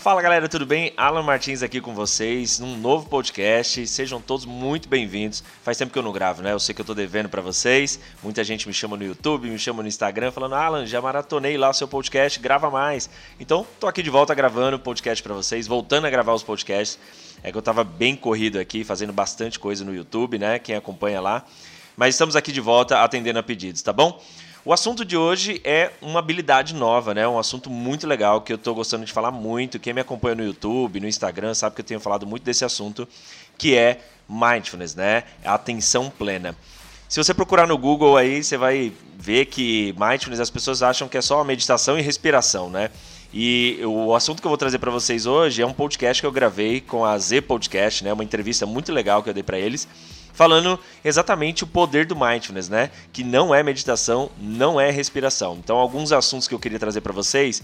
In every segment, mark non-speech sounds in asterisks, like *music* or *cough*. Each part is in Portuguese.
Fala galera, tudo bem? Alan Martins aqui com vocês num novo podcast. Sejam todos muito bem-vindos. Faz tempo que eu não gravo, né? Eu sei que eu tô devendo para vocês. Muita gente me chama no YouTube, me chama no Instagram falando: "Alan, já maratonei lá o seu podcast, grava mais". Então, tô aqui de volta gravando o podcast para vocês, voltando a gravar os podcasts. É que eu tava bem corrido aqui, fazendo bastante coisa no YouTube, né? Quem acompanha lá. Mas estamos aqui de volta atendendo a pedidos, tá bom? O assunto de hoje é uma habilidade nova, né? Um assunto muito legal que eu estou gostando de falar muito. Quem me acompanha no YouTube, no Instagram, sabe que eu tenho falado muito desse assunto, que é mindfulness, né? A atenção plena. Se você procurar no Google aí, você vai ver que mindfulness as pessoas acham que é só meditação e respiração, né? E o assunto que eu vou trazer para vocês hoje é um podcast que eu gravei com a Z Podcast, né? Uma entrevista muito legal que eu dei para eles falando exatamente o poder do mindfulness, né? Que não é meditação, não é respiração. Então, alguns assuntos que eu queria trazer para vocês.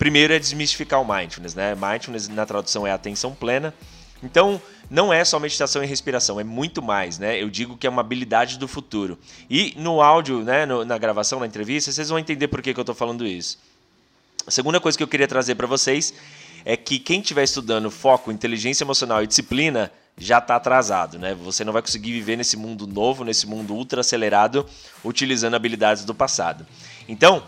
Primeiro é desmistificar o mindfulness, né? Mindfulness na tradução é atenção plena. Então, não é só meditação e respiração, é muito mais, né? Eu digo que é uma habilidade do futuro. E no áudio, né, no, na gravação, na entrevista, vocês vão entender por que, que eu estou falando isso. A segunda coisa que eu queria trazer para vocês é que quem estiver estudando foco, inteligência emocional e disciplina já está atrasado, né? Você não vai conseguir viver nesse mundo novo, nesse mundo ultra acelerado, utilizando habilidades do passado. Então,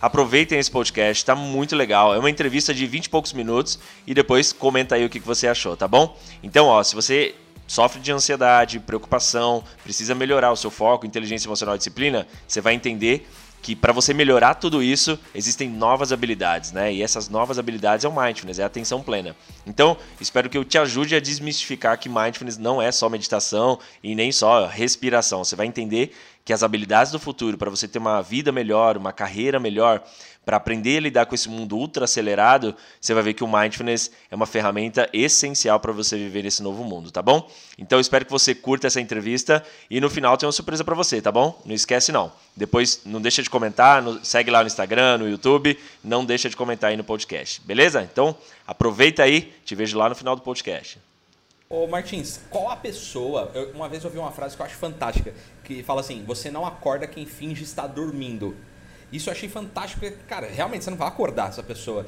aproveitem esse podcast, está muito legal. É uma entrevista de 20 e poucos minutos e depois comenta aí o que você achou, tá bom? Então, ó, se você sofre de ansiedade, preocupação, precisa melhorar o seu foco, inteligência emocional e disciplina, você vai entender que para você melhorar tudo isso, existem novas habilidades, né? E essas novas habilidades é o mindfulness, é a atenção plena. Então, espero que eu te ajude a desmistificar que mindfulness não é só meditação e nem só respiração. Você vai entender que as habilidades do futuro para você ter uma vida melhor, uma carreira melhor, para aprender a lidar com esse mundo ultra acelerado, você vai ver que o mindfulness é uma ferramenta essencial para você viver nesse novo mundo, tá bom? Então espero que você curta essa entrevista e no final tem uma surpresa para você, tá bom? Não esquece não. Depois não deixa de comentar, segue lá no Instagram, no YouTube, não deixa de comentar aí no podcast, beleza? Então aproveita aí, te vejo lá no final do podcast. Ô Martins, qual a pessoa? Eu, uma vez eu ouvi uma frase que eu acho fantástica, que fala assim: você não acorda quem finge estar dormindo. Isso eu achei fantástico, porque, cara, realmente você não vai acordar essa pessoa.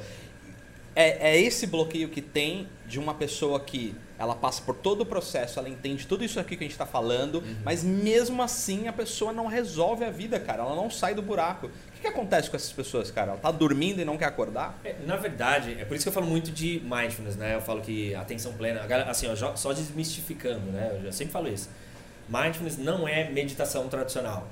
É, é esse bloqueio que tem de uma pessoa que ela passa por todo o processo, ela entende tudo isso aqui que a gente está falando, uhum. mas mesmo assim a pessoa não resolve a vida, cara. Ela não sai do buraco. O que, que acontece com essas pessoas, cara? Ela tá dormindo e não quer acordar? É, na verdade, é por isso que eu falo muito de mindfulness, né? Eu falo que atenção plena, assim, ó, só desmistificando, né? Eu sempre falo isso. Mindfulness não é meditação tradicional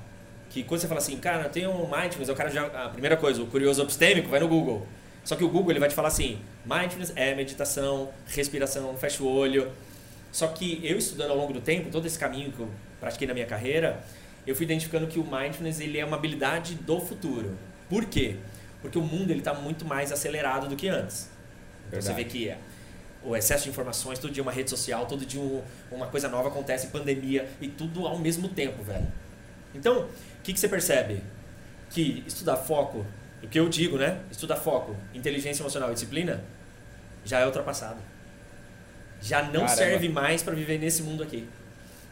que quando você fala assim, cara, tem um mindfulness, o cara já. A primeira coisa, o curioso epistêmico, vai no Google. Só que o Google ele vai te falar assim: mindfulness é meditação, respiração, fecha o olho. Só que eu estudando ao longo do tempo, todo esse caminho que eu pratiquei na minha carreira, eu fui identificando que o mindfulness ele é uma habilidade do futuro. Por quê? Porque o mundo ele está muito mais acelerado do que antes. Então você vê que é o excesso de informações, todo dia uma rede social, todo dia um, uma coisa nova acontece, pandemia e tudo ao mesmo tempo, velho. Então, o que, que você percebe? Que estudar foco, o que eu digo, né? Estudar foco, inteligência emocional e disciplina, já é ultrapassado. Já não Caramba. serve mais para viver nesse mundo aqui.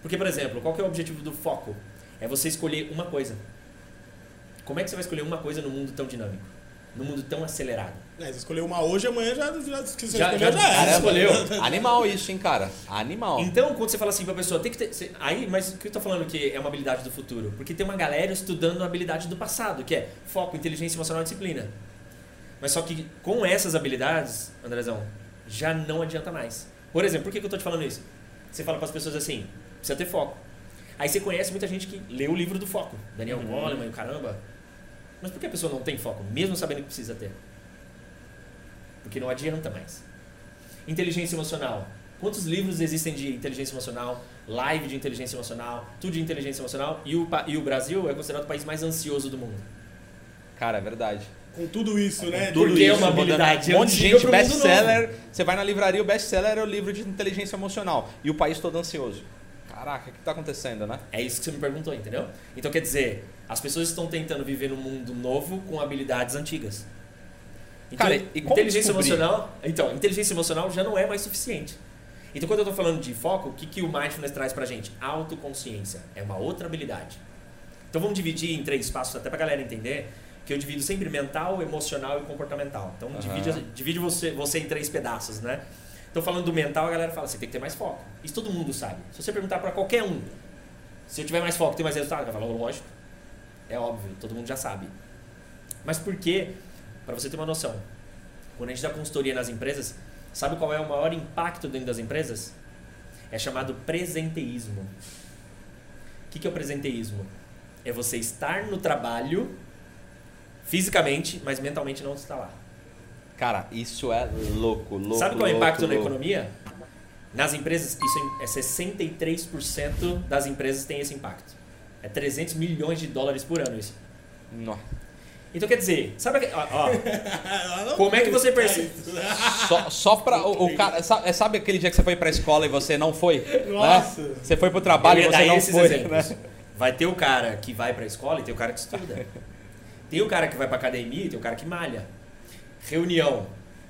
Porque, por exemplo, qual que é o objetivo do foco? É você escolher uma coisa. Como é que você vai escolher uma coisa no mundo tão dinâmico? no mundo tão acelerado. É, você escolheu uma hoje, amanhã já, já, você já, já, já, já escolheu. Animal isso, hein, cara? Animal. Então, quando você fala assim pra pessoa, tem que ter. Você, aí, mas o que eu tô falando que é uma habilidade do futuro? Porque tem uma galera estudando a habilidade do passado, que é foco, inteligência emocional e disciplina. Mas só que com essas habilidades, Andrezão, já não adianta mais. Por exemplo, por que, que eu tô te falando isso? Você fala para as pessoas assim, precisa ter foco. Aí você conhece muita gente que lê o livro do foco. Daniel uhum. Goleman, caramba, mas por que a pessoa não tem foco, mesmo sabendo que precisa ter? Porque não adianta mais. Inteligência emocional. Quantos livros existem de inteligência emocional, live de inteligência emocional, tudo de inteligência emocional? E o, e o Brasil é considerado o país mais ansioso do mundo. Cara, é verdade. Com tudo isso, né? Tudo Porque isso, é uma habilidade Um monte de gente, best-seller. Você vai na livraria, o best-seller é o livro de inteligência emocional. E o país todo ansioso. Caraca, o que está acontecendo, né? É isso que você me perguntou, entendeu? Então quer dizer, as pessoas estão tentando viver num mundo novo com habilidades antigas. Então, Cara, e inteligência descobrir? emocional, então, inteligência emocional já não é mais suficiente. Então, quando eu estou falando de foco, o que, que o mindfulness traz pra gente? Autoconsciência. É uma outra habilidade. Então, vamos dividir em três passos, até pra galera entender. que eu divido sempre mental, emocional e comportamental. Então, divide, divide você, você em três pedaços, né? Então, falando do mental, a galera fala, você tem que ter mais foco. Isso todo mundo sabe. Se você perguntar para qualquer um, se eu tiver mais foco, tem mais resultado? Vai falar, lógico. É óbvio, todo mundo já sabe. Mas por quê? Para você ter uma noção. Quando a gente dá consultoria nas empresas, sabe qual é o maior impacto dentro das empresas? É chamado presenteísmo. O que, que é o presenteísmo? É você estar no trabalho fisicamente, mas mentalmente não está lá. Cara, isso é louco, louco. Sabe qual é o louco, impacto na louco. economia? Nas empresas, isso é 63% das empresas tem esse impacto. É 300 milhões de dólares por ano isso. Nó. Então quer dizer, sabe ó, ó, *laughs* como é que você percebe? Só, só pra. O, o cara, sabe, sabe aquele dia que você foi pra escola e você não foi? Nossa. Né? Você foi pro trabalho e ia você não esses foi. exemplos. Né? Vai ter o cara que vai pra escola e tem o cara que estuda. Tem o cara que vai pra academia e tem o cara que malha. Reunião.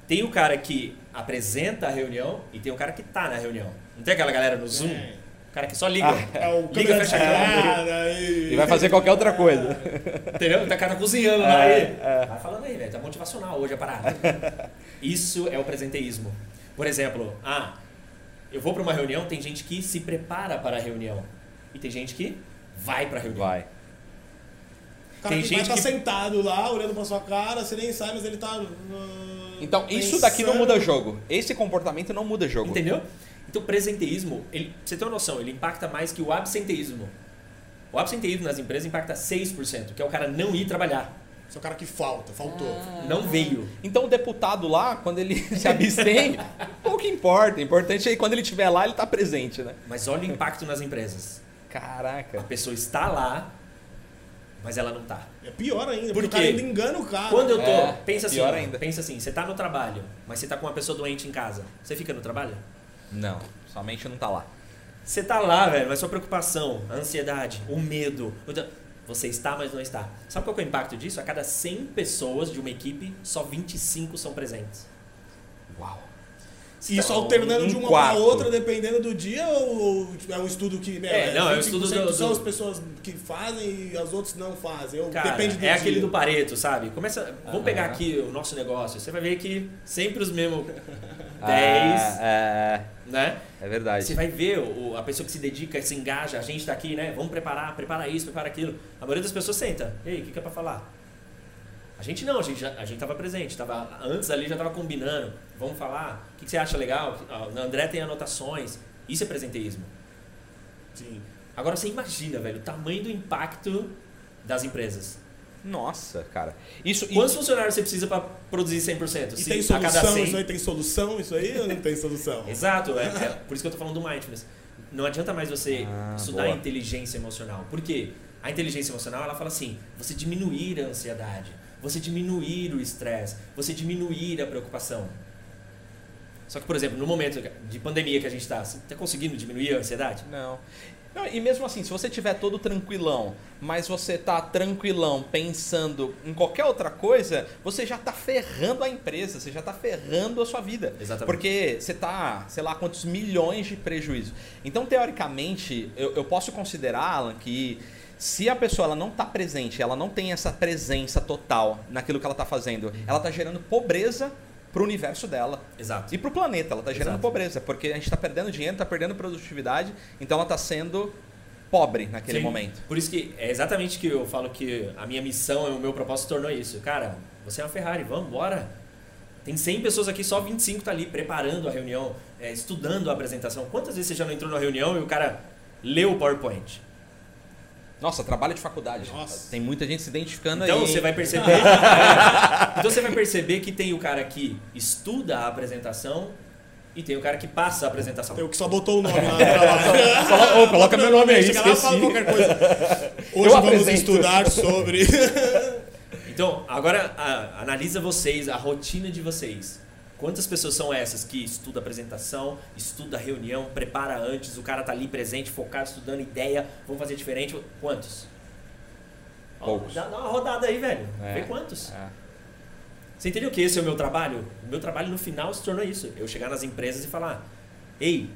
Tem o cara que apresenta a reunião e tem o cara que tá na reunião. Não tem aquela galera no Zoom? É. O cara que só liga. É o liga, fecha a e... E vai fazer qualquer outra coisa. Entendeu? Tá cara cozinhando lá aí. Vai falando aí, velho. Tá motivacional hoje a parada. Isso é o presenteísmo. Por exemplo, ah, eu vou pra uma reunião, tem gente que se prepara para a reunião. E tem gente que vai pra reunião. Vai. O cara Tem que gente vai estar que- sentado lá, olhando pra sua cara, você nem sabe, mas ele tá... ah, Então, isso daqui não muda jogo. Esse comportamento não muda jogo. Entendeu? Então, o presenteísmo, ele, você ter uma noção, ele impacta mais que o absenteísmo. O absenteísmo nas empresas impacta 6%, que é o cara não ir trabalhar. Você é o cara que falta, faltou. Não veio. Então o deputado lá, quando ele *laughs* se abstém, pouco importa. O importante é que quando ele estiver lá, ele tá presente, né? Mas olha o impacto nas empresas. A Caraca. pessoa está lá, mas ela não tá. É pior ainda, Por porque o cara ainda engana o cara. Quando eu tô, É, pensa assim, pior ó, ainda. pensa assim, você tá no trabalho, mas você tá com uma pessoa doente em casa. Você fica no trabalho? Não, somente não tá lá. Você tá lá, velho, mas sua preocupação, a ansiedade, o medo. Você está, mas não está. Sabe qual é o impacto disso? A cada 100 pessoas de uma equipe, só 25 são presentes. Uau. Isso Então, alternando um de uma pra outra, dependendo do dia, ou é um estudo que. né, É, não, é um estudo 25% do- são as pessoas que fazem e as outras não fazem. Ou Cara, depende do é aquele dia. do Pareto, sabe? Começa, vamos pegar aqui o nosso negócio. Você vai ver que sempre os mesmos *laughs* 10, É, né? é, verdade. Você vai ver o, a pessoa que se dedica, se engaja, a gente tá aqui, né? Vamos preparar, prepara isso, prepara aquilo. A maioria das pessoas senta. Ei, o que, que é pra falar? A gente não, a gente, já, a gente tava presente, tava, antes ali já tava combinando. Vamos falar, o que, que você acha legal? O André tem anotações. Isso é presenteísmo. Sim. Agora você imagina, velho, o tamanho do impacto das empresas. Nossa, cara. Isso. e- Quantos funcionários você precisa para produzir 100%? E Se tem a cada solução? 100 Isso aí tem solução? Isso aí ou não tem solução? Exato, é, é por isso que eu tô falando do mindfulness. Não adianta mais você Ah, estudar boa. inteligência emocional. Por quê? A inteligência emocional, ela fala assim, você diminuir a ansiedade, você diminuir o estresse, você diminuir a preocupação. Só que, por exemplo, no momento de pandemia que a gente está, você está conseguindo diminuir a ansiedade? Não. Não, E mesmo assim, se você tiver todo tranquilão, mas você tá tranquilão pensando em qualquer outra coisa, você já tá ferrando a empresa, você já tá ferrando a sua vida. Exatamente. Porque você tá, sei lá, quantos milhões de prejuízo. Então, teoricamente, eu, eu posso considerar, Alan, que se a pessoa ela não tá presente, ela não tem essa presença total naquilo que ela tá fazendo, ela tá gerando pobreza pro universo dela. Exato. E pro planeta, ela tá gerando Exato. pobreza, porque a gente tá perdendo dinheiro, tá perdendo produtividade, então ela tá sendo pobre naquele Sim. momento. Por isso que é exatamente que eu falo que a minha missão e o meu propósito tornou isso. Cara, você é uma Ferrari, vamos, bora. Tem 100 pessoas aqui, só 25 tá ali preparando a reunião, é, estudando a apresentação. Quantas vezes você já não entrou na reunião e o cara leu o PowerPoint? Nossa, trabalho de faculdade. Nossa. Tem muita gente se identificando Então aí. você vai perceber. *laughs* É. então você vai perceber que tem o cara que estuda a apresentação e tem o cara que passa a apresentação. Tem o que só botou o nome lá. *laughs* Colo- ô, coloca meu nome aí, Chega lá fala esqueci. qualquer coisa. *laughs* Hoje Eu vamos apresento. estudar sobre... Então, agora a- analisa vocês, a rotina de vocês. Quantas pessoas são essas que estuda apresentação, estuda reunião, prepara antes, o cara tá ali presente, focado, estudando ideia, vamos fazer diferente? Quantos? Poucos. Dá, dá uma rodada aí, velho. É. Vê quantos. É. Você entendeu que esse é o meu trabalho? O meu trabalho no final se tornou isso. Eu chegar nas empresas e falar, ei,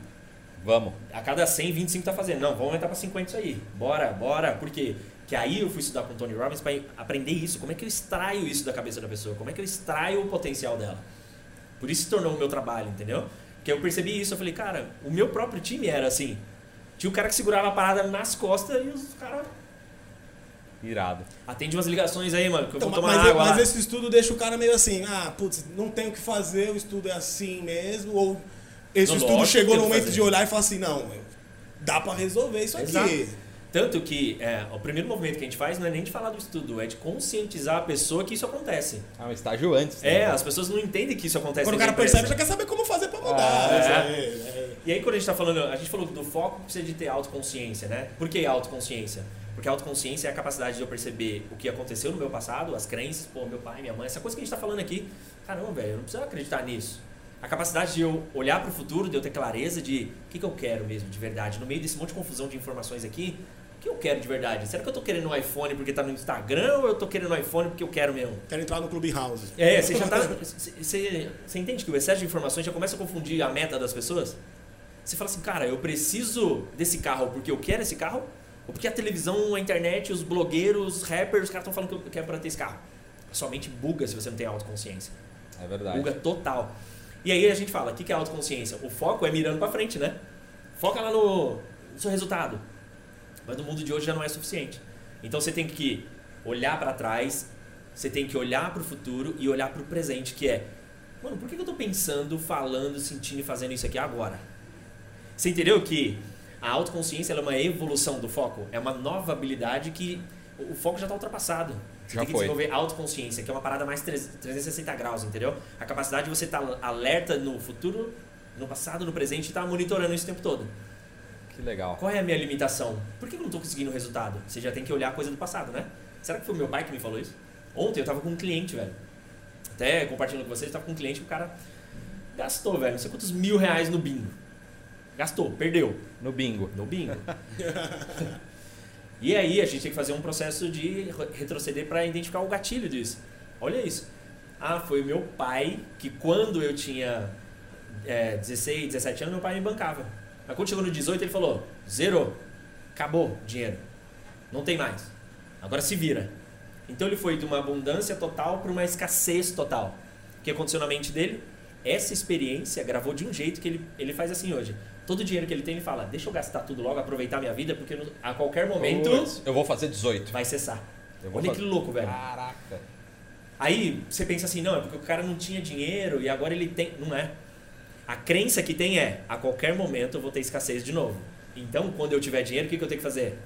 Vamos. a cada 100, 25 tá fazendo. Não, vamos aumentar para 50 isso aí. Bora, bora. Por quê? Que aí eu fui estudar com o Tony Robbins para aprender isso. Como é que eu extraio isso da cabeça da pessoa? Como é que eu extraio o potencial dela? Por isso se tornou o meu trabalho, entendeu? Porque eu percebi isso, eu falei, cara, o meu próprio time era assim. Tinha o cara que segurava a parada nas costas e os caras. Irado. Atende umas ligações aí, mano, que eu Então, vou tomar mas, água. mas lá. esse estudo deixa o cara meio assim, ah, putz, não tem o que fazer, o estudo é assim mesmo, ou esse Não, estudo chegou no momento de olhar e falar assim, não, dá pra resolver isso Exato. aqui. Tanto que é, o primeiro movimento que a gente faz não é nem de falar do estudo, é de conscientizar a pessoa que isso acontece. Ah, um estágio antes. né? É, as pessoas não entendem que isso acontece Quando o cara empresa. percebe, já quer saber como fazer pra mudar. É. isso aí, é. E aí quando a gente tá falando, a gente falou do foco precisa de ter autoconsciência, né? Por que autoconsciência? Porque a autoconsciência é a capacidade de eu perceber o que aconteceu no meu passado, as crenças, pô, meu pai, minha mãe, essa coisa que a gente tá falando aqui. Caramba, velho, eu não preciso acreditar nisso. A capacidade de eu olhar para o futuro, de eu ter clareza de o que, que eu quero mesmo de verdade. No meio desse monte de confusão de informações aqui, o que eu quero de verdade? Será que eu tô querendo um iPhone porque tá no Instagram ou eu tô querendo um iPhone porque eu quero mesmo? Quero entrar no Clubhouse. É, você já tá. Você, você entende que o excesso de informações já começa a confundir a meta das pessoas? Você fala assim, cara, eu preciso desse carro porque eu quero esse carro? Ou porque a televisão, a internet, os blogueiros, os rappers, os caras estão falando que eu quero pra ter esse carro? Somente buga se você não tem autoconsciência. É verdade. Buga total. E aí a gente fala, o que é autoconsciência? O foco é mirando pra frente, né? Foca lá no seu resultado. Mas no mundo de hoje já não é suficiente. Então você tem que olhar pra trás, você tem que olhar pro futuro e olhar pro presente, que é, mano, por que eu tô pensando, falando, sentindo e fazendo isso aqui agora? Você entendeu que a autoconsciência é uma evolução do foco? É uma nova habilidade que o o foco já está ultrapassado. Você Já tem que foi. desenvolver autoconsciência, que é uma parada mais 3- 360 graus, entendeu? A capacidade de você estar alerta no futuro, no passado, no presente e estar monitorando isso o tempo todo. Que legal. Qual é a minha limitação? Por que eu não estou conseguindo o resultado? Você já tem que olhar a coisa do passado, né? Será que foi meu pai que me falou isso? Ontem eu tava com um cliente, velho. Até compartilhando com vocês, eu tava com um cliente que o cara gastou, velho, não sei quantos mil reais no bingo. Gastou, perdeu No bingo. no bingo. *laughs* e aí a gente tem que fazer um processo de re- retroceder para identificar o gatilho disso. Olha isso. Ah, foi meu pai que quando eu tinha é, 16, 17 anos, meu pai me bancava. Mas quando chegou no 18, ele falou: zerou, acabou o dinheiro, não tem mais. Agora se vira. Então ele foi de uma abundância total para uma escassez total. O que aconteceu na mente dele? Essa experiência gravou de um jeito que ele, ele faz assim hoje. Todo o dinheiro que ele tem, ele fala: deixa eu gastar tudo logo, aproveitar minha vida, porque a qualquer momento Eu vou fazer 18. vai cessar. Olha fazer- que louco, velho. Caraca. Aí você pensa assim, não, é porque o cara não tinha dinheiro e agora ele tem. Não é. A crença que tem é, a qualquer momento eu vou ter escassez de novo. Então, quando eu tiver dinheiro, o que, que eu tenho que fazer?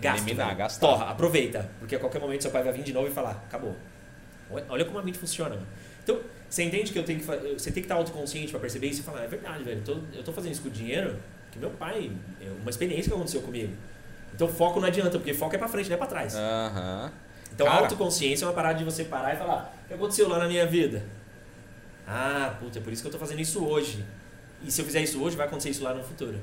Gasto. Eliminar, gastar. Torra, aproveita. Porque a qualquer momento seu pai vai vir de novo e falar, acabou. Olha- como a mente funciona. mano. Então, você entende que eu tenho que você tem que estar autoconsciente para perceber isso e falar, é verdade, velho, eu tô, eu tô fazendo isso com dinheiro que meu pai, é uma experiência que aconteceu comigo. Então, foco não adianta, porque foco é para frente, não é para trás. Aham. Então, Cara. autoconsciência é uma parada de você parar e falar: o que aconteceu lá na minha vida? Ah, puta, é por isso que eu tô fazendo isso hoje. E se eu fizer isso hoje, vai acontecer isso lá no futuro.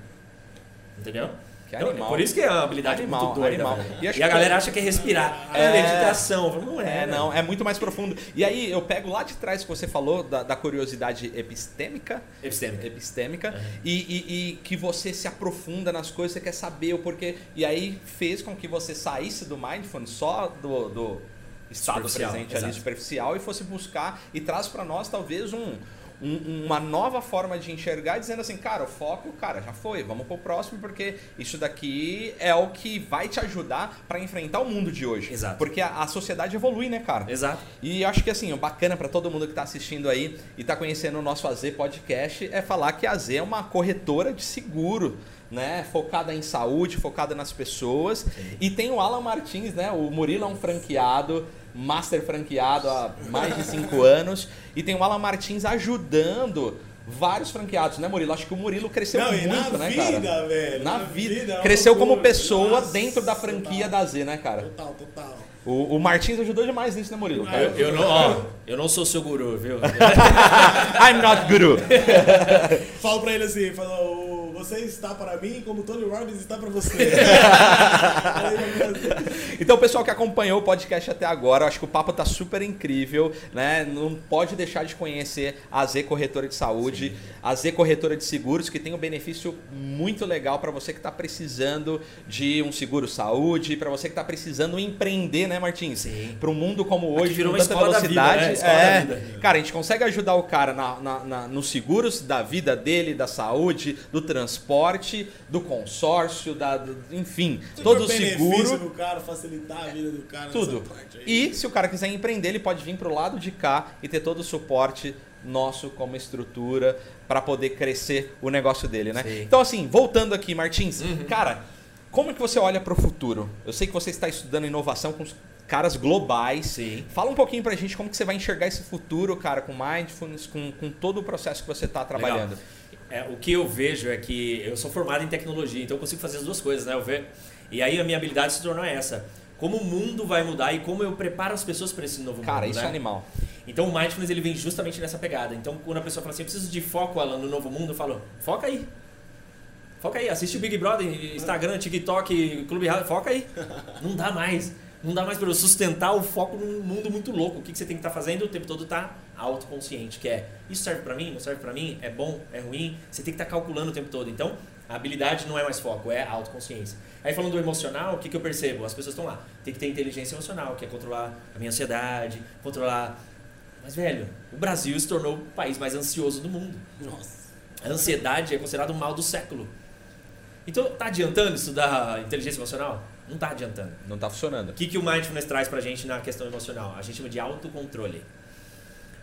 Entendeu? Que Então, animal. por isso que é uma habilidade Animal, muito doida. animal. E E, a galera acha que é respirar. É, É. meditação. Não é. É, não, é muito mais profundo. E aí eu pego lá de trás que você falou da, da curiosidade epistêmica, Epistêmica. epistêmica Uhum. e, e- e que você se aprofunda nas coisas, você quer saber o porquê. E aí fez com que você saísse do mindfulness só do, do estado Superficial, presente ali superficial e fosse buscar e traz pra nós talvez um, um- uma nova forma de enxergar, dizendo assim, cara, o foco, cara, já foi, vamos pro próximo porque isso daqui é o que vai te ajudar pra enfrentar o mundo de hoje. Exato. Porque a, a sociedade evolui, né, cara? Exato. E acho que assim, o bacana pra todo mundo que tá assistindo aí e tá conhecendo o nosso AZ Podcast é falar que a AZ é uma corretora de seguro, né? Focada em saúde, focada nas pessoas. E tem o Alan Martins, né? O Murilo é um franqueado, master franqueado há mais de cinco anos. E tem o Alan Martins ajudando vários franqueados, né, Murilo? Acho que o Murilo cresceu Não, e muito, na né, vida, cara? velho. Na, vida. é uma Cresceu como pessoa Nossa, dentro da franquia total. da Z, né, cara? Total, total. O, o Martins ajudou demais nisso, né, Murilo? Eu, eu não, ó, eu não sou seu guru, viu? *laughs* I'm not guru. *laughs* Falo pra ele assim, falo, ô, você está para mim como Tony Robbins está para você. *laughs* Então, o pessoal que acompanhou o podcast até agora, eu acho que o papo tá super incrível, né? Não pode deixar de conhecer a Z Corretora de Saúde, Sim. a Z Corretora de Seguros, que tem um benefício muito legal para você que está precisando de um seguro saúde, para você que está precisando empreender, né, Martins? Para um mundo como hoje, Aqui virou com tanta velocidade. Vida, né? é, cara, a gente consegue ajudar o cara na, na, na, nos seguros da vida dele, da saúde, do transporte, do consórcio, da, do, enfim, todo o seguro. do cara, facilitar a vida do cara. Tudo. E se o cara quiser empreender, ele pode vir pro lado de cá e ter todo o suporte nosso como estrutura para poder crescer o negócio dele, né? Sim. Então assim, voltando aqui, Martins, uhum. cara, como que você olha para o futuro? Eu sei que você está estudando inovação com caras globais. Sim. Fala um pouquinho pra gente como que você vai enxergar esse futuro, cara, com mindfulness, com, com todo o processo que você está trabalhando. É, o que eu vejo é que eu sou formado em tecnologia, então eu consigo fazer as duas coisas, né? Eu ver, e aí a minha habilidade se tornou essa. Como o mundo vai mudar e como eu preparo as pessoas para esse novo cara, mundo. Cara, isso né? é animal. Então o mindfulness ele vem justamente nessa pegada. Então quando a pessoa fala assim, eu preciso de foco Alan, no novo mundo, eu falo, foca aí. Foca aí, assiste o Big Brother, Instagram, TikTok, Clube Rádio, foca aí. Não dá mais. Não dá mais para sustentar o foco num mundo muito louco. O que, que você tem que estar tá fazendo o tempo todo tá autoconsciente, que é isso serve para mim, não serve para mim, é bom, é ruim. Você tem que estar tá calculando o tempo todo. Então, a habilidade não é mais foco, é autoconsciência. Aí falando do emocional, o que, que eu percebo? As pessoas estão lá. Tem que ter inteligência emocional, que é controlar a minha ansiedade, controlar. Mas, velho, o Brasil se tornou o país mais ansioso do mundo. Nossa. A ansiedade é considerado o mal do século. Então, tá adiantando estudar inteligência emocional? Não está adiantando. Não está funcionando. O que, que o Mindfulness traz para a gente na questão emocional? A gente chama de autocontrole.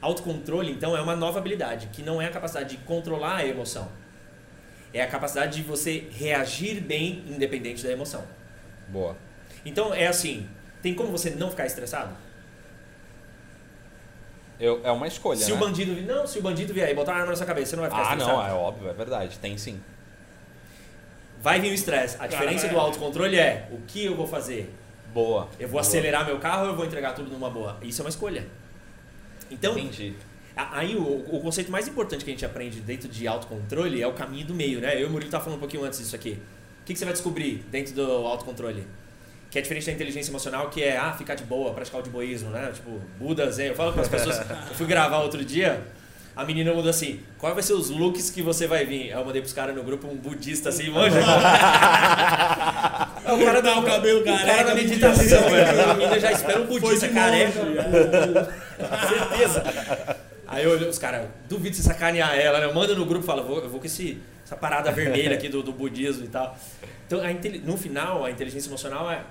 Autocontrole, então, é uma nova habilidade, que não é a capacidade de controlar a emoção. É a capacidade de você reagir bem independente da emoção. Boa. Então, é assim, tem como você não ficar estressado? Eu, é uma escolha, Se né? o bandido... Não, se o bandido vier e botar uma arma na sua cabeça, você não vai ficar ah, estressado. Ah, não, é óbvio, é verdade. Tem sim. Vai vir o estresse. A diferença do autocontrole é o que eu vou fazer. Boa. Eu vou boa. acelerar meu carro ou eu vou entregar tudo numa boa? Isso é uma escolha. Então, Entendi. Aí o, o, conceito mais importante que a gente aprende dentro de autocontrole é o caminho do meio, né? Eu e o Murilo tá falando um pouquinho antes disso aqui. O que, que você vai descobrir dentro do autocontrole? Que é diferente da inteligência emocional, que é ah, ficar de boa, praticar o de boísmo, né? Tipo, Buda, Zen. Eu falo para as pessoas, *laughs* eu fui gravar outro dia, a menina mandou assim: qual vai ser os looks que você vai vir? Eu mandei pros caras no grupo um budista assim, manja. *laughs* o cara dá o cabelo careca. O cara meditação, *laughs* velho. A menina já espera um budista careca. *laughs* Certeza. Aí eu, os caras, duvido se sacanear ela, né? Manda no grupo e fala: vou, eu vou com esse, essa parada vermelha aqui do, do budismo e tal. Então, a, no final, a inteligência emocional é.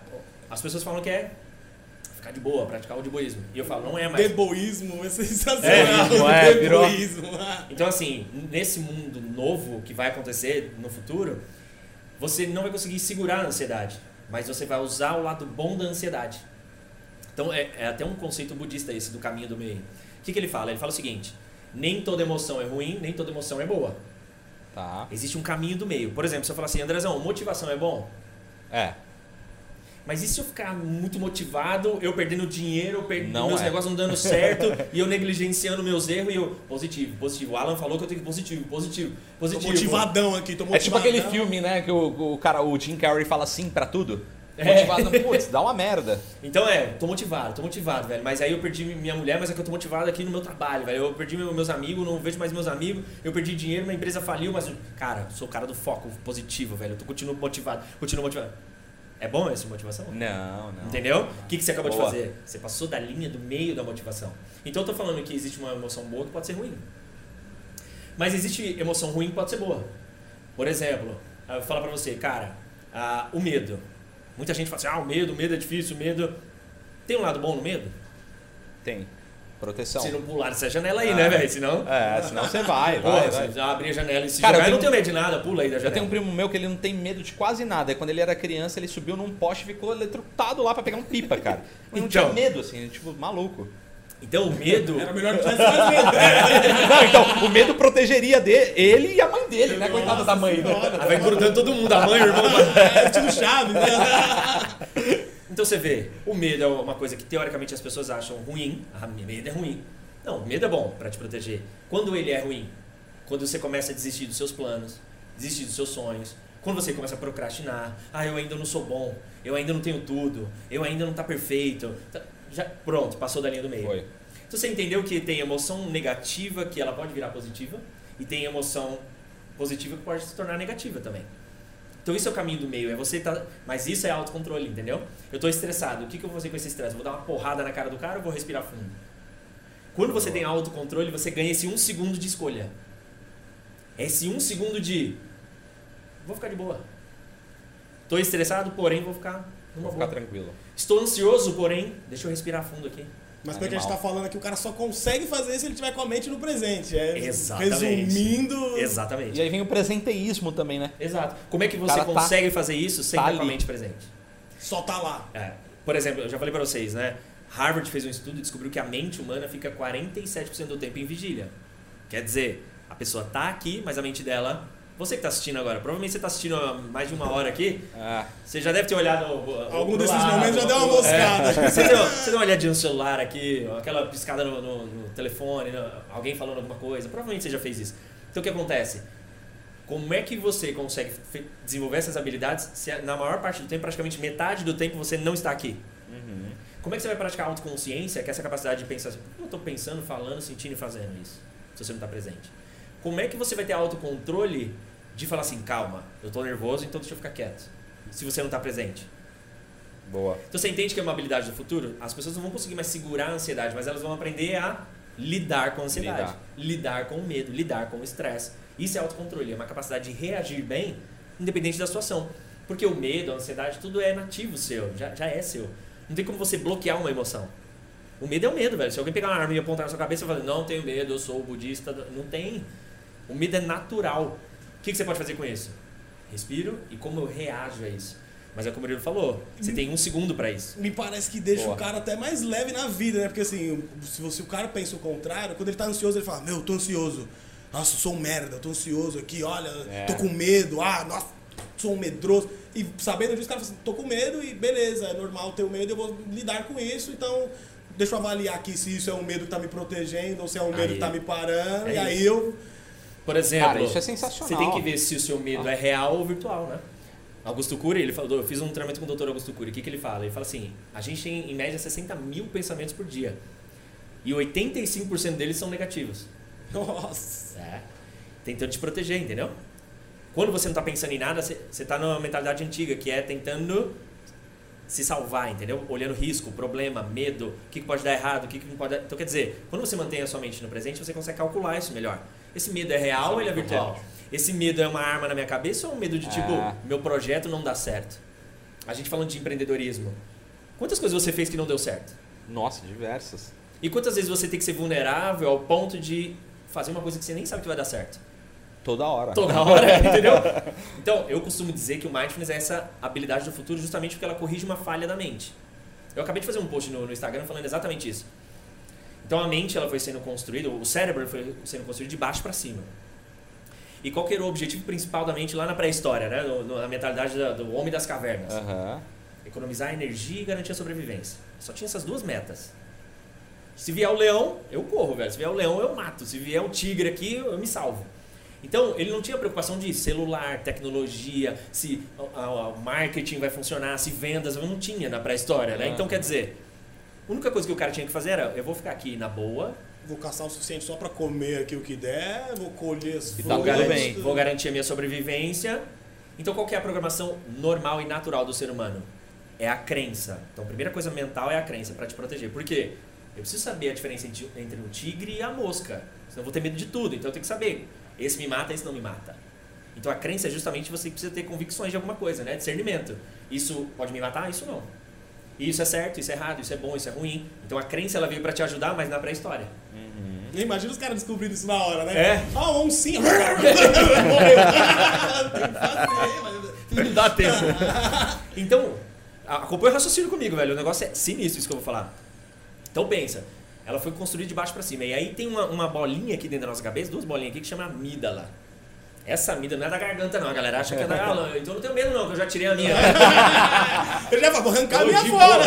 As pessoas falam que é ficar de boa, praticar o deboísmo. E eu falo, não é mais. Deboísmo é sensacional. É, é, virou. Então, assim, nesse mundo novo que vai acontecer no futuro, você não vai conseguir segurar a ansiedade, mas você vai usar o lado bom da ansiedade. Então, é, é até um conceito budista esse do caminho do meio. O que, que ele fala? Ele fala o seguinte: nem toda emoção é ruim, nem toda emoção é boa. Tá. Existe um caminho do meio. Por exemplo, se eu falar assim, Andrezão, motivação é bom? É. Mas e se eu ficar muito motivado, eu perdendo dinheiro, eu perdendo não meus é. negócios não dando certo, *laughs* e eu negligenciando meus erros e eu. Positivo, positivo. O Alan falou que eu tenho que positivo, positivo, positivo. Tô motivadão aqui, tô motivadão. É tipo aquele filme, né, que o, o cara, o Jim Carrey fala sim pra tudo. É. Motivado, putz, dá uma merda. Então é, tô motivado, tô motivado, velho. Mas aí eu perdi minha mulher, mas é que eu tô motivado aqui no meu trabalho, velho. Eu perdi meus amigos, não vejo mais meus amigos. Eu perdi dinheiro, minha empresa faliu, mas, cara, sou o cara do foco positivo, velho. Eu tô, continuo motivado, continuo motivado. É bom essa motivação? Não, não. Entendeu? O que, que você acabou Boa. de fazer? Você passou da linha do meio da motivação. Então eu tô falando que existe uma emoção boa que pode ser ruim. Mas existe emoção ruim que pode ser boa. Por exemplo, eu vou falar pra você, cara, ah, o medo. Muita gente fala assim, ah, o medo, o medo é difícil, o medo... Tem um lado bom no medo? Tem. Proteção. Se não pular essa janela aí, ah, né, velho? Senão... É, senão você vai, vai, vai. Se abrir a janela e se Cara, jogar, eu, tenho... não tenho medo de nada, pula aí da janela. Eu tenho um primo meu que ele não tem medo de quase nada. E quando ele era criança, ele subiu num poste e ficou eletrocutado lá pra pegar um pipa, cara. Ele não Então. tinha medo, assim, tipo, maluco. Então o medo... Era melhor que tivesse mais medo. *laughs* Não, então, o medo protegeria dele, ele e a mãe dele, né? Coitada da mãe. Né? Ah, vai grudando todo mundo, a mãe, o irmão... *laughs* É, estilo Chaves, né? *laughs* Então você vê, o medo é uma coisa que teoricamente as pessoas acham ruim. Ah, medo é ruim. Não, medo é bom para te proteger. Quando ele é ruim? Quando você começa a desistir dos seus planos. desistir dos seus sonhos. Quando você começa a procrastinar, ah, eu ainda não sou bom, eu ainda não tenho tudo, eu ainda não tá perfeito. Tá- Já, pronto, passou da linha do meio. Foi. Então você entendeu que tem emoção negativa que ela pode virar positiva e tem emoção positiva que pode se tornar negativa também. Então isso é o caminho do meio, é você tá, mas isso é autocontrole, entendeu? Eu tô estressado, o que, que eu vou fazer com esse estresse? Vou dar uma porrada na cara do cara ou vou respirar fundo? Quando você tem autocontrole, você ganha esse um segundo de escolha. Esse um segundo de vou ficar de boa. Tô estressado, porém vou ficar numa Vou ficar boa. tranquilo. Estou ansioso, porém, deixa eu respirar fundo aqui. Mas pelo que a gente tá falando aqui, o cara só consegue fazer isso se ele tiver com a mente no presente. É, Exatamente. Resumindo. Exatamente. E aí vem o presenteísmo também, né? Exato. Como é que você tá- consegue fazer isso sem tá estar com a mente presente? Só tá lá. É. Por exemplo, eu já falei pra vocês, né? Harvard fez um estudo e descobriu que a mente humana fica 47% do tempo em vigília. Quer dizer, a pessoa tá aqui, mas a mente dela. Você que tá assistindo agora, provavelmente você tá assistindo há mais de uma hora aqui. Ah, Você já deve ter olhado. Algum desses lado, momentos já deu uma moscada. É. Você, deu, você deu uma olhadinha no celular aqui, aquela piscada no, no- no telefone, no- alguém falando alguma coisa. Provavelmente você já fez isso. Então o que acontece? Como é que você consegue desenvolver essas habilidades se na maior parte do tempo, praticamente metade do tempo, você não está aqui? Como é que você vai praticar autoconsciência, que é essa capacidade de pensar assim, por que eu estou pensando, falando, sentindo e fazendo isso, se você não está presente? Como é que você vai ter autocontrole de falar assim, calma, eu estou nervoso, então deixa eu ficar quieto, se você não está presente? Boa. Então você entende que é uma habilidade do futuro? As pessoas não vão conseguir mais segurar a ansiedade, mas elas vão aprender a lidar com a ansiedade, lidar, com o medo, lidar com o estresse. Isso é autocontrole, é uma capacidade de reagir bem, independente da situação. Porque o medo, a ansiedade, tudo é nativo seu, já, já é seu. Não tem como você bloquear uma emoção. O medo é o medo, velho. Se alguém pegar uma arma e apontar na sua cabeça e falar, não tenho medo, eu sou budista, não tem. O medo é natural. O que, que você pode fazer com isso? Respiro e como eu reajo a isso. Mas é como o Murilo falou, você tem um segundo pra isso. Me parece que deixa Boa. o cara até mais leve na vida, né? Porque assim, se você, o cara pensa o contrário, quando ele tá ansioso, ele fala, meu, eu tô ansioso. Nossa, eu sou um merda, eu tô ansioso aqui, olha, É. tô com medo, ah, nossa, sou um medroso. E sabendo disso, o cara fala assim, tô com medo e beleza, é normal ter o medo, eu vou lidar com isso, então deixa eu avaliar aqui se isso é um medo que tá me protegendo ou se é um medo Aí. que tá me parando. É e aí isso. eu. Por exemplo, Cara, isso é sensacional. você tem que ver se o seu medo é real ou virtual, né? Augusto Cury, ele falou, eu fiz um treinamento com o Dr. Augusto Cury, o que, que ele fala? Ele fala assim, a gente tem em média 60 mil pensamentos por dia e 85% deles são negativos. Nossa. É. Tentando te proteger, entendeu? Quando você não tá pensando em nada, você, você tá numa mentalidade antiga, que é tentando se salvar, entendeu? Olhando risco, problema, medo, o que, que pode dar errado, o que, que não pode dar... Então, quer dizer, quando você mantém a sua mente no presente, você consegue calcular isso melhor. Esse medo é real ou ele é virtual? Esse medo é uma arma na minha cabeça ou é um medo de tipo, É. meu projeto não dá certo? A gente falando de empreendedorismo. Quantas coisas você fez que não deu certo? Nossa, diversas. E quantas vezes você tem que ser vulnerável ao ponto de fazer uma coisa que você nem sabe que vai dar certo? Toda hora. Toda hora, *laughs* entendeu? Então, eu costumo dizer que o mindfulness é essa habilidade do futuro justamente porque ela corrige uma falha da mente. Eu acabei de fazer um post no, no Instagram falando exatamente isso. Então, a mente ela foi sendo construída, o cérebro foi sendo construído de baixo para cima. E qual que era o objetivo principal da mente lá na pré-história, né? Na mentalidade da- do homem das cavernas? Aham. Economizar energia e garantir a sobrevivência. Só tinha essas duas metas. Se vier o leão, eu corro, velho. Se vier o leão, eu mato. Se vier o tigre aqui, eu me salvo. Então, ele não tinha preocupação de celular, tecnologia, se o marketing vai funcionar, se vendas, não tinha na pré-história, né? Então, quer dizer, a única coisa que o cara tinha que fazer era, eu vou ficar aqui na boa, Vou caçar o suficiente só pra comer aqui o que der, vou colher as E tá frutas. tudo bem. vou garantir a minha sobrevivência. Então, qual que é a programação normal e natural do ser humano? É a crença. Então, a primeira coisa mental é a crença para te proteger. Por quê? Eu preciso saber a diferença entre o tigre e a mosca. Senão eu vou ter medo de tudo. Então, eu tenho que saber. Esse me mata, esse não me mata. Então, a crença é justamente você que precisa ter convicções de alguma coisa, né? Discernimento. Isso pode me matar? Isso não. Isso é certo, isso é errado, isso é bom, isso é ruim. Então, a crença ela veio para te ajudar, mas na pré-história. Imagina os caras descobrindo isso na hora, né? É. Ah, um sim. *laughs* Não dá tempo. Então, acompanha o raciocínio comigo, velho. O negócio é sinistro isso que eu vou falar. Então pensa, ela foi construída de baixo pra cima. E aí tem uma, uma bolinha aqui dentro da nossa cabeça, duas bolinhas aqui que chama amígdala. Essa amígdala não é da garganta, não. A galera acha que é da. Ah, então eu não tenho medo, não, que eu já tirei a minha. *laughs* Eu já vou arrancar a minha fora.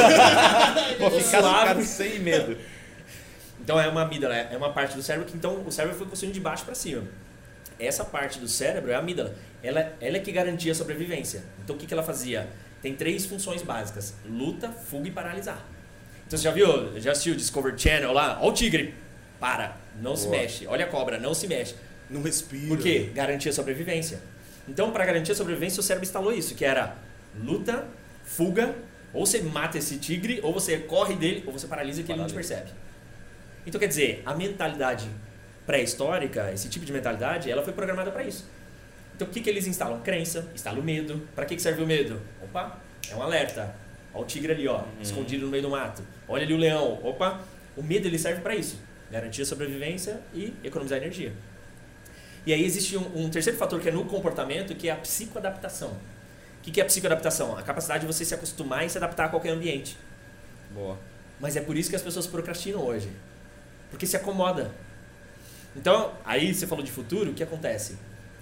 Vou *laughs* ficar, Suave. sem medo. Então é uma amígdala, é uma parte do cérebro que então o cérebro foi construído de baixo pra cima. essa parte do cérebro é a amígdala. Ela, ela é que garantia a sobrevivência. Então o que, que ela fazia? Tem três funções básicas: luta, fuga e paralisar. Então você já viu, já assistiu o Discovery Channel lá? Olha o tigre. Para, não se Boa. mexe. Olha a cobra, não se mexe. Não respira. Por quê? Garantir a sobrevivência. Então, para garantir a sobrevivência, o cérebro instalou isso, que era luta, fuga, ou você mata esse tigre, ou você corre dele, ou você paralisa que ele não te percebe. Então, quer dizer, a mentalidade pré-histórica, esse tipo de mentalidade, ela foi programada para isso. Então, o que, que eles instalam? Crença, instalam medo. Para que, que serve o medo? Opa, é um alerta. Olha o tigre ali, ó, escondido no meio do mato. Olha ali o leão. Opa, o medo ele serve para isso. Garantir a sobrevivência e economizar energia. E aí existe um, um terceiro fator que é no comportamento, que é a psicoadaptação. O que, que é a psicoadaptação? A capacidade de você se acostumar e se adaptar a qualquer ambiente. Boa. Mas é por isso que as pessoas procrastinam hoje. Porque se acomoda. Então, aí você falou de futuro, o que acontece?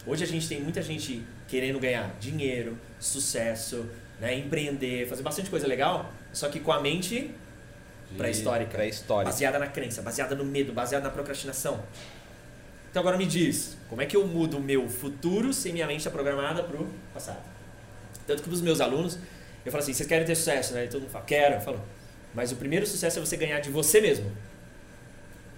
Hoje a gente tem muita gente querendo ganhar dinheiro, sucesso, né, empreender, fazer bastante coisa legal, só que com a mente Pré-histórica. Pré-histórica. baseada na crença, baseada no medo, baseada na procrastinação. Então agora me diz, como é que eu mudo o meu futuro se minha mente está programada para o passado? Tanto que para os meus alunos, eu falo assim, vocês querem ter sucesso, né? E todo mundo fala, quero. Eu falo, mas o primeiro sucesso é você ganhar de você mesmo.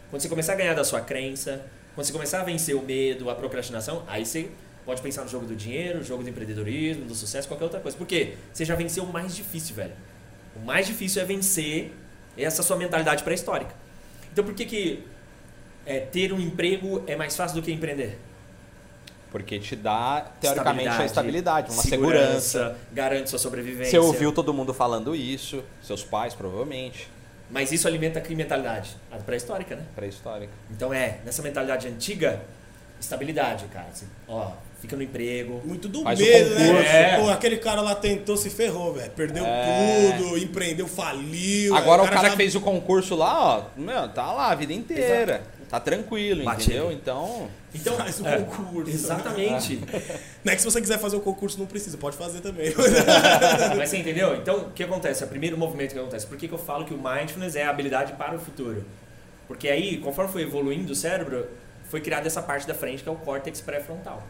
Quando você começar a ganhar da sua crença, quando você começar a vencer o medo, a procrastinação, aí você pode pensar no jogo do dinheiro, jogo do empreendedorismo, do sucesso, qualquer outra coisa. Por quê? Você já venceu o mais difícil, velho. O mais difícil é vencer essa sua mentalidade pré-histórica. Então por que que é, ter um emprego é mais fácil do que empreender? Porque te dá, teoricamente, a estabilidade, uma segurança, segurança. garante sua sobrevivência. Você ouviu todo mundo falando isso, seus pais, provavelmente. Mas isso alimenta que mentalidade? A pré-histórica, né? Pré-histórica. Então é, nessa mentalidade antiga, estabilidade, cara. Você, ó, fica no emprego. Muito do Faz o medo, né? É. Pô, aquele cara lá tentou, se ferrou, velho. Perdeu É. tudo, empreendeu, faliu. Agora aí o cara já- que fez o concurso lá, ó, meu, tá lá a vida inteira. Tá tranquilo, Bate entendeu? Então, Então, Faz o é, concurso. Exatamente. *laughs* Não é que se você quiser fazer o concurso, não precisa, pode fazer também. *laughs* Mas você entendeu? Então, o que acontece? É o primeiro movimento que acontece. Por que, que eu falo que o mindfulness é a habilidade para o futuro? Porque aí, conforme foi evoluindo o cérebro, foi criada essa parte da frente que é o córtex pré-frontal.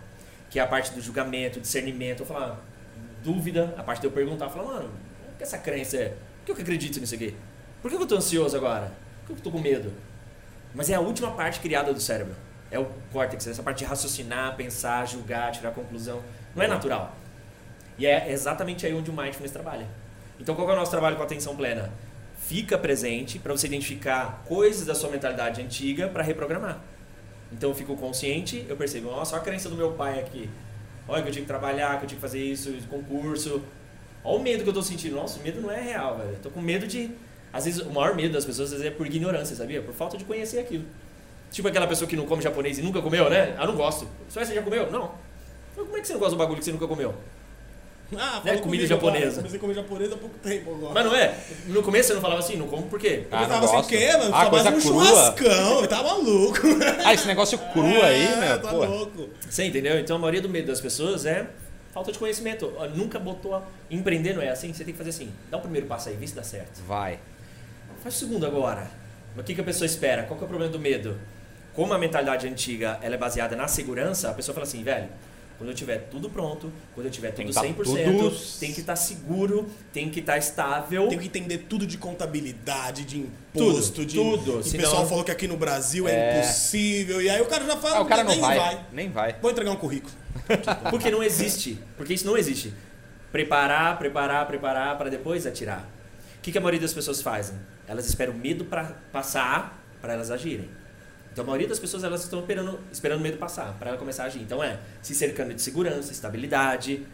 Que é a parte do julgamento, discernimento. Eu falar, dúvida, a parte de eu perguntar, eu falar, mano, o que essa crença é? Por que eu acredito nisso aqui? Por que eu tô ansioso agora? Por que eu tô com medo? Mas é a última parte criada do cérebro. É o córtex, essa parte de raciocinar, pensar, julgar, tirar conclusão. Não é natural. E é exatamente aí onde o mindfulness trabalha. Então, qual é o nosso trabalho com atenção plena? Fica presente para você identificar coisas da sua mentalidade antiga para reprogramar. Então, eu fico consciente, eu percebo, nossa, olha a crença do meu pai aqui. Olha que eu tinha que trabalhar, que eu tinha que fazer isso, concurso. Olha o medo que eu tô sentindo. Nossa, o medo não é real, velho. Eu tô com medo de... Às vezes, o maior medo das pessoas às vezes, é por ignorância, sabia? Por falta de conhecer aquilo. Tipo aquela pessoa que não come japonês e nunca comeu, né? Ah, não gosto. Só você já comeu? Não. Mas como é que você não gosta do bagulho que você nunca comeu? Ah, Né, comida comigo japonesa. agora. Comecei a comer japonesa há pouco tempo agora. Mas não é? No começo você não falava assim, não como por quê? Ah, eu tava assim, gosto. o quê, mano? Ah, Só coisa mais um crua. churrascão, eu tava maluco. *laughs* ah, esse negócio cru aí, É, meu, tá pô. louco. Você entendeu? Então a maioria do medo das pessoas é falta de conhecimento. Nunca botou. a- Empreender não é assim, você tem que fazer assim. Dá o primeiro passo aí, vê se dá certo. Vai. Faz o segundo agora. Mas o que, que a pessoa espera? Qual que é o problema do medo? Como a mentalidade antiga ela é baseada na segurança, a pessoa fala assim, velho, quando eu tiver tudo pronto, quando eu tiver Tem tudo 100%, tá tudo- tem que estar seguro, tem que estar estável. Tem que entender tudo de contabilidade, de imposto, Tudo, de. tudo, O senão- pessoal falou que aqui no Brasil é, É. impossível. E aí o cara já fala, Ah, o cara não nem vai, Nem vai. Vou entregar um currículo. *laughs* Porque não existe. Porque isso não existe. Preparar, preparar, preparar para depois atirar. O que, que a maioria das pessoas fazem? Elas esperam o medo para passar para elas agirem. Então a maioria das pessoas elas estão esperando, esperando o medo passar para ela começar a agir. Então é se cercando de segurança, estabilidade,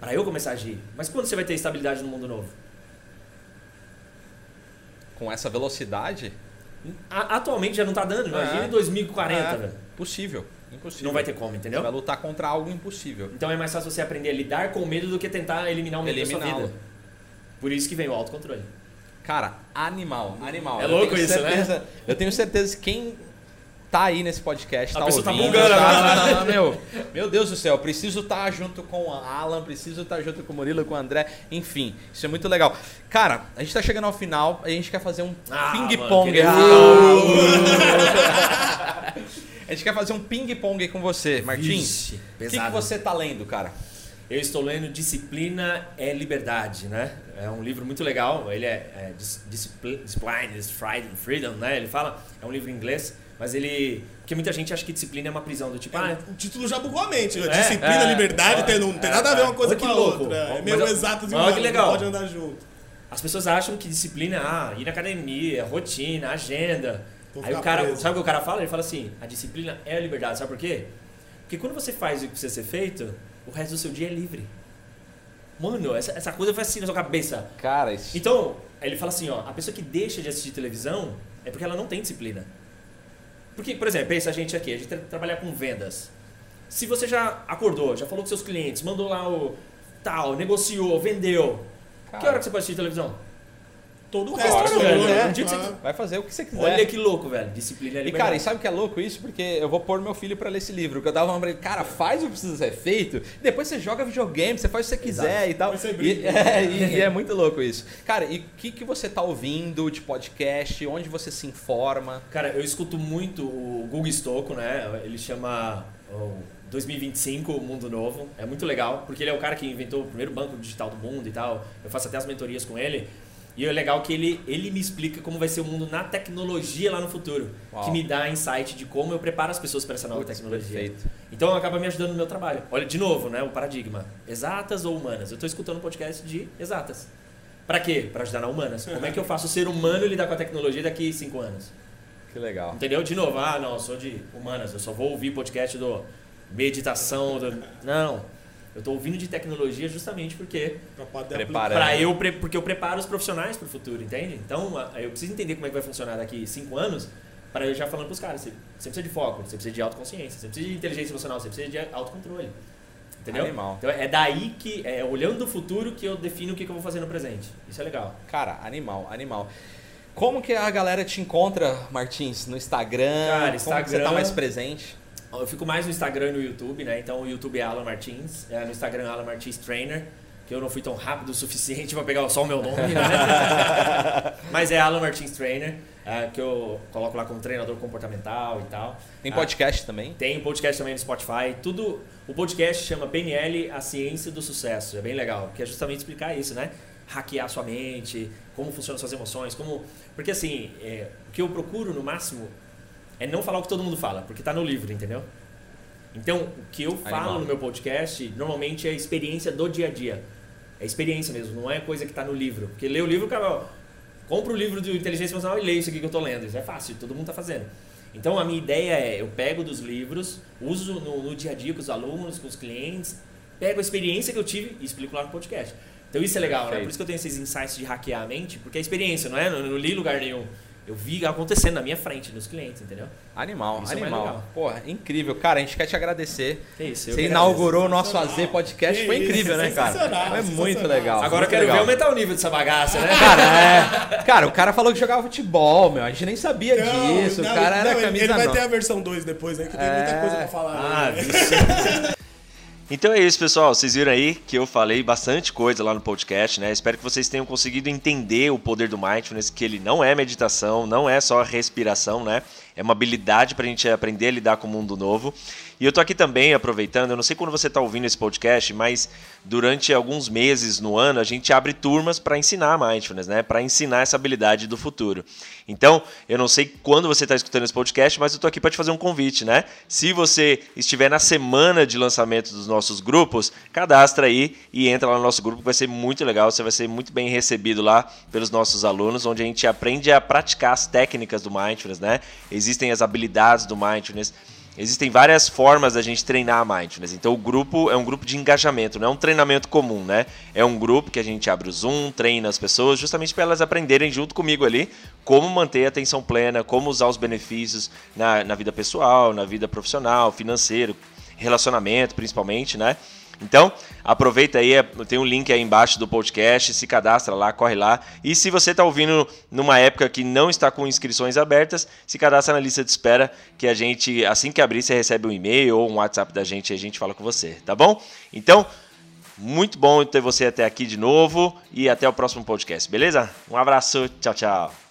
para eu começar a agir. Mas quando você vai ter estabilidade no mundo novo? Com essa velocidade, A- atualmente já não tá dando. Imagina É. em 2040, É. velho. possível. Impossível. Não vai ter como, Você entendeu? vai lutar contra algo impossível. Então é mais fácil você aprender a lidar com o medo do que tentar eliminar o medo da sua vida. Por isso que vem o autocontrole. Cara, animal, animal. É Eu louco isso, né? certeza, Eu tenho certeza que quem tá aí nesse podcast, A tá tá ouvindo, bugando tá- tá- *laughs* meu, meu Deus do céu, preciso estar junto com o Alan, preciso estar junto com o Murilo, com o André, enfim, isso é muito legal. Cara, a gente tá chegando ao final, a gente quer fazer um Ah, ping mano, pong. queria Ah, A gente quer fazer um ping-pong com você, Martins. O que, que você tá lendo, cara? Eu estou lendo Disciplina é Liberdade, né? É um livro muito legal. Ele é, é dis- Discipli- Discipline is Freedom, Freedom, né? Ele fala, é um livro em inglês, mas ele... Porque muita gente acha que disciplina é uma prisão, do tipo, ah, O título já bugou a mente. É, Disciplina, é, liberdade, é, tem- não tem é, nada a ver é. uma coisa com que a louco. outra. É meio eu- exatas e olha que legal. pode andar junto. as pessoas acham que disciplina é ah, ir na academia, rotina, agenda. Vou Aí o cara, preso. sabe o que o cara fala? Ele fala assim, a disciplina é a liberdade, sabe por quê? Porque quando você faz o que precisa ser feito, o resto do seu dia é livre. Mano, essa, essa coisa vai assim na sua cabeça. Cara, isso... Então, ele fala assim, ó, a pessoa que deixa de assistir televisão é porque ela não tem disciplina. Porque, por exemplo, pensa a gente aqui, a gente tra trabalhar com vendas. Se você já acordou, já falou com seus clientes, mandou lá o tal, negociou, vendeu. Cara. Que hora que você pode assistir televisão? Todo o resto é velho, né? né? Um dia que você-. Vai fazer o que você quiser. Olha que louco, velho. Disciplina é E cara, e sabe o que é louco isso? Porque eu vou pôr meu filho pra ler esse livro. Que eu tava falando pra ele, cara, faz o que precisa ser feito, depois você joga videogame, você faz o que você quiser e tal. Você E, *laughs* é, e- e é muito louco isso. Cara, e o que, que você tá ouvindo de podcast? Onde você se informa? Cara, eu escuto muito o Google Stocco, né? Ele chama o 2025 o Mundo Novo. É muito legal, porque ele é o cara que inventou o primeiro banco digital do mundo e tal. Eu faço até as mentorias com ele. E é legal que ele, ele me explica como vai ser o mundo na tecnologia lá no futuro. Uau. Que me dá insight de como eu preparo as pessoas para essa nova Putz, tecnologia. perfeito. Então acaba me ajudando no meu trabalho. Olha, de novo, né? O paradigma. Exatas ou humanas? Eu estou escutando um podcast de exatas. Para quê? Para ajudar na humanas. Como é que eu faço o ser humano lidar com a tecnologia daqui a cinco anos? Que legal. Entendeu? De novo, ah, não, eu sou de humanas, eu só vou ouvir podcast do meditação. Do... Não. Eu tô ouvindo de tecnologia justamente porque para eu porque eu preparo os profissionais para o futuro, entende? Então, eu preciso entender como é que vai funcionar daqui cinco anos para eu já falando para os caras, você, você precisa de foco, você precisa de autoconsciência, você precisa de inteligência emocional, você precisa de autocontrole. Entendeu? Animal. Então é daí que, é olhando o futuro que eu defino o que, que eu vou fazer no presente. Isso é legal. Cara, animal, animal. Como que a galera te encontra, Martins? No Instagram? Cara, Como que você tá Instagram- mais presente? Eu fico mais no Instagram e no YouTube, né? Então o YouTube é Alan Martins, é, no Instagram é Alan Martins Trainer, que eu não fui tão rápido o suficiente *laughs* para pegar só o meu nome, né? *laughs* Mas é Alan Martins Trainer, é, que eu coloco lá como treinador comportamental e tal. Tem Ah, podcast também? tem podcast também no Spotify. Tudo. O podcast chama PNL, a ciência do sucesso. É bem legal, que é justamente explicar isso, né? Hackear sua mente, como funcionam suas emoções, como. Porque assim, é, o que eu procuro no máximo é não falar o que todo mundo fala, porque tá no livro, entendeu? Então, o que eu falo Animal. no meu podcast, normalmente é experiência do dia a dia. É experiência mesmo, não é coisa que tá no livro. Porque ler o livro, cara, ó, compra o livro de inteligência emocional e leia isso aqui que eu tô lendo. Isso é fácil, todo mundo tá fazendo. Então, a minha ideia é, eu pego dos livros, uso no, no dia a dia com os alunos, com os clientes, pego a experiência que eu tive e explico lá no podcast. Então, isso é legal, né? Perfeito. Por isso que eu tenho esses insights de hackear a mente, porque é experiência, não é? Eu não li lugar nenhum. Eu vi acontecendo na minha frente, nos clientes, entendeu? Animal, Isso é animal. legal. Porra, incrível. Cara, a gente quer te agradecer. É isso, Você que inaugurou o nosso AZ Podcast, Que foi isso, incrível, né, cara? Foi muito legal. Agora eu quero legal. ver aumentar o nível dessa bagaça, né? Cara, é. Cara, o cara falou que jogava futebol, meu. A gente nem sabia disso. não, o cara era não, ele- camisa Ele vai não. ter a versão 2 depois, né? Que tem muita É. coisa pra falar. Ah, né? *laughs* Então é isso, pessoal. Vocês viram aí que eu falei bastante coisa lá no podcast, né? Espero que vocês tenham conseguido entender o poder do mindfulness, que ele não é meditação, não é só respiração, né? É uma habilidade para a gente aprender a lidar com o mundo novo. E eu tô aqui também aproveitando, eu não sei quando você está ouvindo esse podcast, mas durante alguns meses no ano a gente abre turmas para ensinar mindfulness, né? Para ensinar essa habilidade do futuro. Então, eu não sei quando você está escutando esse podcast, mas eu tô aqui para te fazer um convite, né? Se você estiver na semana de lançamento dos nossos grupos, cadastra aí e entra lá no nosso grupo, que vai ser muito legal, você vai ser muito bem recebido lá pelos nossos alunos, onde a gente aprende a praticar as técnicas do mindfulness, né? Existem as habilidades do mindfulness. Existem várias formas da gente treinar a mindfulness. Então o grupo é um grupo de engajamento, não é um treinamento comum, né? É um grupo que a gente abre o Zoom, treina as pessoas, justamente para elas aprenderem junto comigo ali como manter a atenção plena, como usar os benefícios na, na vida pessoal, na vida profissional, financeiro, relacionamento principalmente, né? Então, aproveita aí, tem um link aí embaixo do podcast, se cadastra lá, corre lá. E se você está ouvindo numa época que não está com inscrições abertas, se cadastra na lista de espera, que a gente, assim que abrir, você recebe um e-mail ou um WhatsApp da gente e a gente fala com você, tá bom? Então, muito bom ter você até aqui de novo e até o próximo podcast, beleza? Um abraço, tchau, tchau.